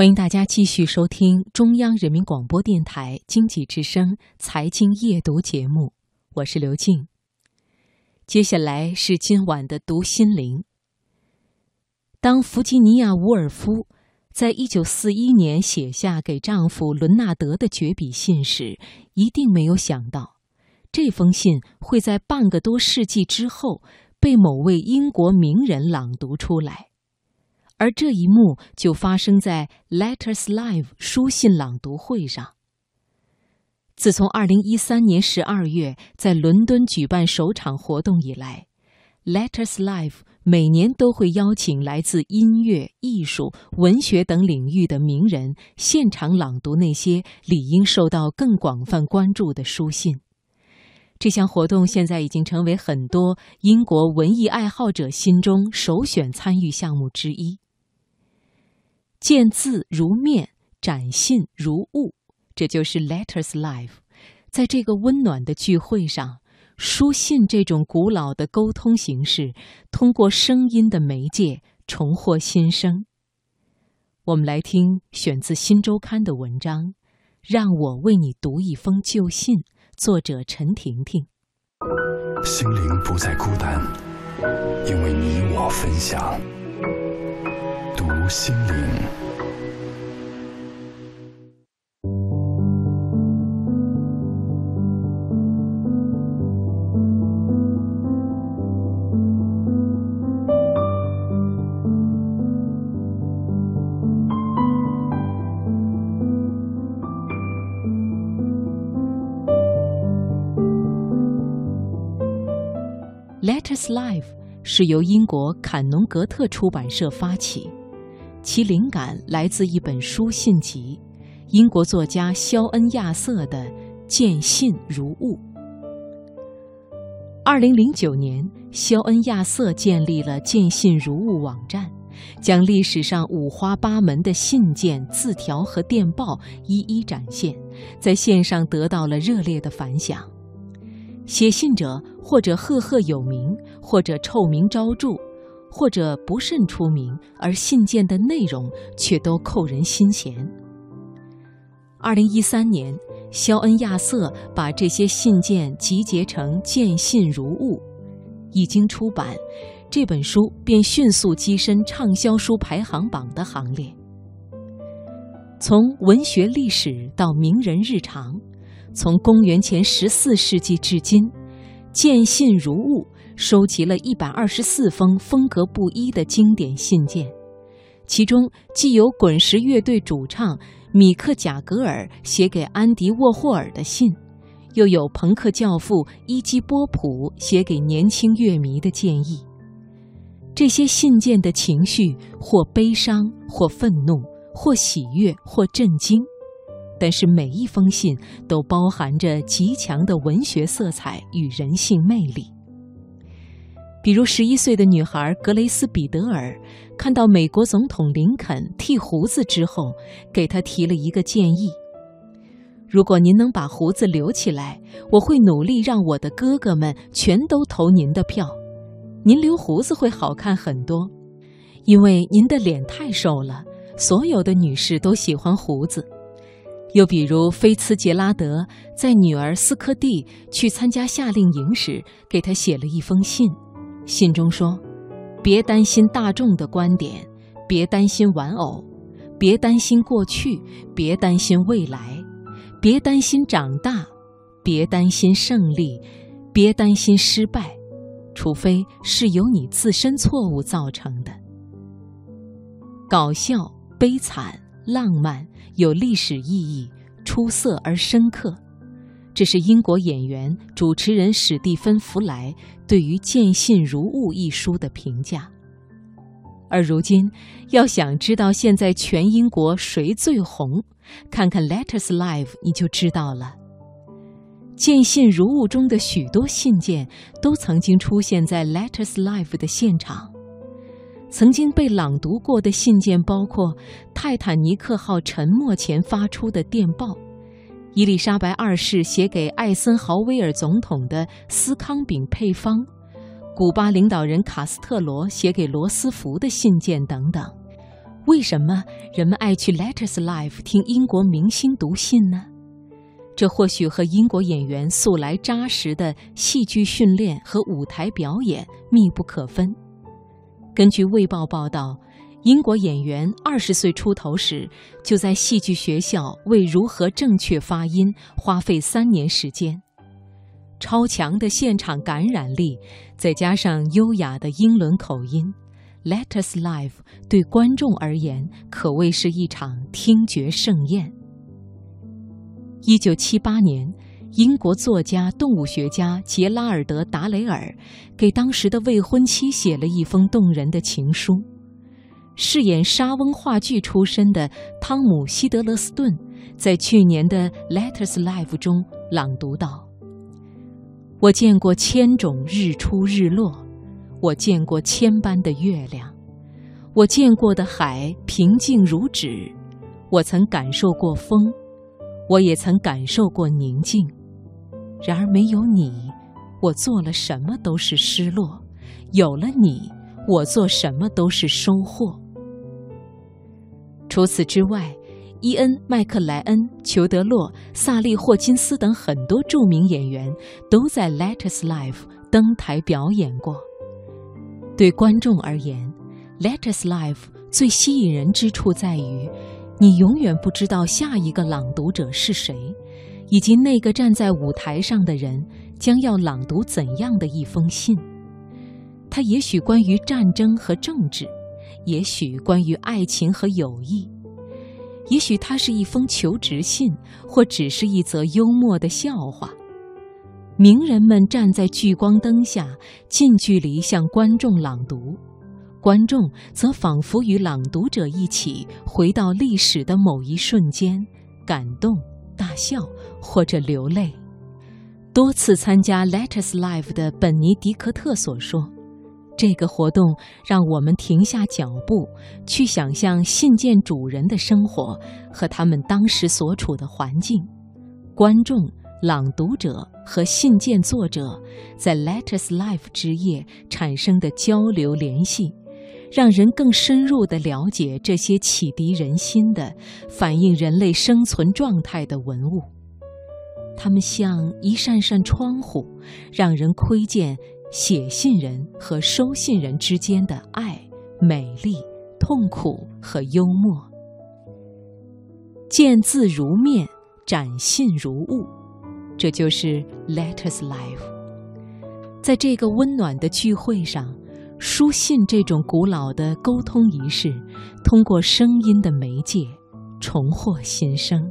欢迎大家继续收听中央人民广播电台经济之声财经夜读节目，我是刘静。接下来是今晚的读心灵。当弗吉尼亚·伍尔夫在一九四一年写下给丈夫伦纳德的绝笔信时，一定没有想到，这封信会在半个多世纪之后被某位英国名人朗读出来。而这一幕就发生在 Letters Live 书信朗读会上。自从2013年12月在伦敦举办首场活动以来，Letters Live 每年都会邀请来自音乐、艺术、文学等领域的名人现场朗读那些理应受到更广泛关注的书信。这项活动现在已经成为很多英国文艺爱好者心中首选参与项目之一。见字如面，展信如物，这就是 Letters Live。在这个温暖的聚会上，书信这种古老的沟通形式，通过声音的媒介重获新生。我们来听选自《新周刊》的文章，《让我为你读一封旧信》，作者陈婷婷。心灵不再孤单，因为你我分享。心灵。Letters Live 是由英国坎农格特出版社发起，其灵感来自一本书信集——英国作家肖恩·亚瑟的《见信如物》。二零零九年，肖恩·亚瑟建立了“见信如物”网站，将历史上五花八门的信件、字条和电报一一展现，在线上得到了热烈的反响。写信者或者赫赫有名，或者臭名昭著，或者不甚出名，而信件的内容却都扣人心弦。二零一三年，肖恩·亚瑟把这些信件集结成《见信如物》，一经出版，这本书便迅速跻身畅销书排行榜的行列。从文学历史到名人日常。从公元前十四世纪至今，见信如物收集了一百二十四封风格不一的经典信件，其中既有滚石乐队主唱米克·贾格尔写给安迪·沃霍尔的信，又有朋克教父伊基·波普写给年轻乐迷的建议。这些信件的情绪或悲伤，或愤怒，或喜悦，或震惊。但是每一封信都包含着极强的文学色彩与人性魅力。比如，十一岁的女孩格雷斯·彼得尔看到美国总统林肯剃胡子之后，给他提了一个建议：“如果您能把胡子留起来，我会努力让我的哥哥们全都投您的票。您留胡子会好看很多，因为您的脸太瘦了，所有的女士都喜欢胡子。”又比如，菲茨杰拉德在女儿斯科蒂去参加夏令营时，给他写了一封信。信中说：“别担心大众的观点，别担心玩偶，别担心过去，别担心未来，别担心长大，别担心胜利，别担心失败，除非是由你自身错误造成的。”搞笑、悲惨、浪漫。有历史意义，出色而深刻，这是英国演员、主持人史蒂芬·弗莱对于《见信如晤》一书的评价。而如今，要想知道现在全英国谁最红，看看《Letters Live》你就知道了。《见信如晤》中的许多信件都曾经出现在《Letters Live》的现场。曾经被朗读过的信件包括泰坦尼克号沉没前发出的电报，伊丽莎白二世写给艾森豪威尔总统的司康饼配方，古巴领导人卡斯特罗写给罗斯福的信件等等。为什么人们爱去 Letters Live 听英国明星读信呢？这或许和英国演员素来扎实的戏剧训练和舞台表演密不可分。根据《卫报》报道，英国演员二十岁出头时就在戏剧学校为如何正确发音花费三年时间。超强的现场感染力，再加上优雅的英伦口音。Let Us Live 对观众而言可谓是一场听觉盛宴。一九七八年，英国作家、动物学家杰拉尔德·达雷尔给当时的未婚妻写了一封动人的情书。饰演莎翁话剧出身的汤姆·希德勒斯顿在去年的 Letters Live 中朗读道：“我见过千种日出日落。”我见过千般的月亮，我见过的海平静如纸，我曾感受过风，我也曾感受过宁静。然而没有你，我做了什么都是失落；有了你，我做什么都是收获。除此之外，伊恩·麦克莱恩、裘德洛、萨利·霍金斯等很多著名演员都在《Letters Live》登台表演过。对观众而言，《Let Us Live》最吸引人之处在于，你永远不知道下一个朗读者是谁，以及那个站在舞台上的人将要朗读怎样的一封信。它也许关于战争和政治，也许关于爱情和友谊，也许它是一封求职信，或只是一则幽默的笑话。名人们站在聚光灯下，近距离向观众朗读，观众则仿佛与朗读者一起回到历史的某一瞬间，感动、大笑或者流泪。多次参加 Letters Live 的本尼迪克特所说：“这个活动让我们停下脚步，去想象信件主人的生活和他们当时所处的环境。”观众。朗读者和信件作者在 Let Us Life” 之夜产生的交流联系，让人更深入地了解这些启迪人心的、反映人类生存状态的文物。它们像一扇扇窗户，让人窥见写信人和收信人之间的爱、美丽、痛苦和幽默。见字如面，展信如物。这就是 Letters Life。在这个温暖的聚会上，书信这种古老的沟通仪式，通过声音的媒介，重获新生。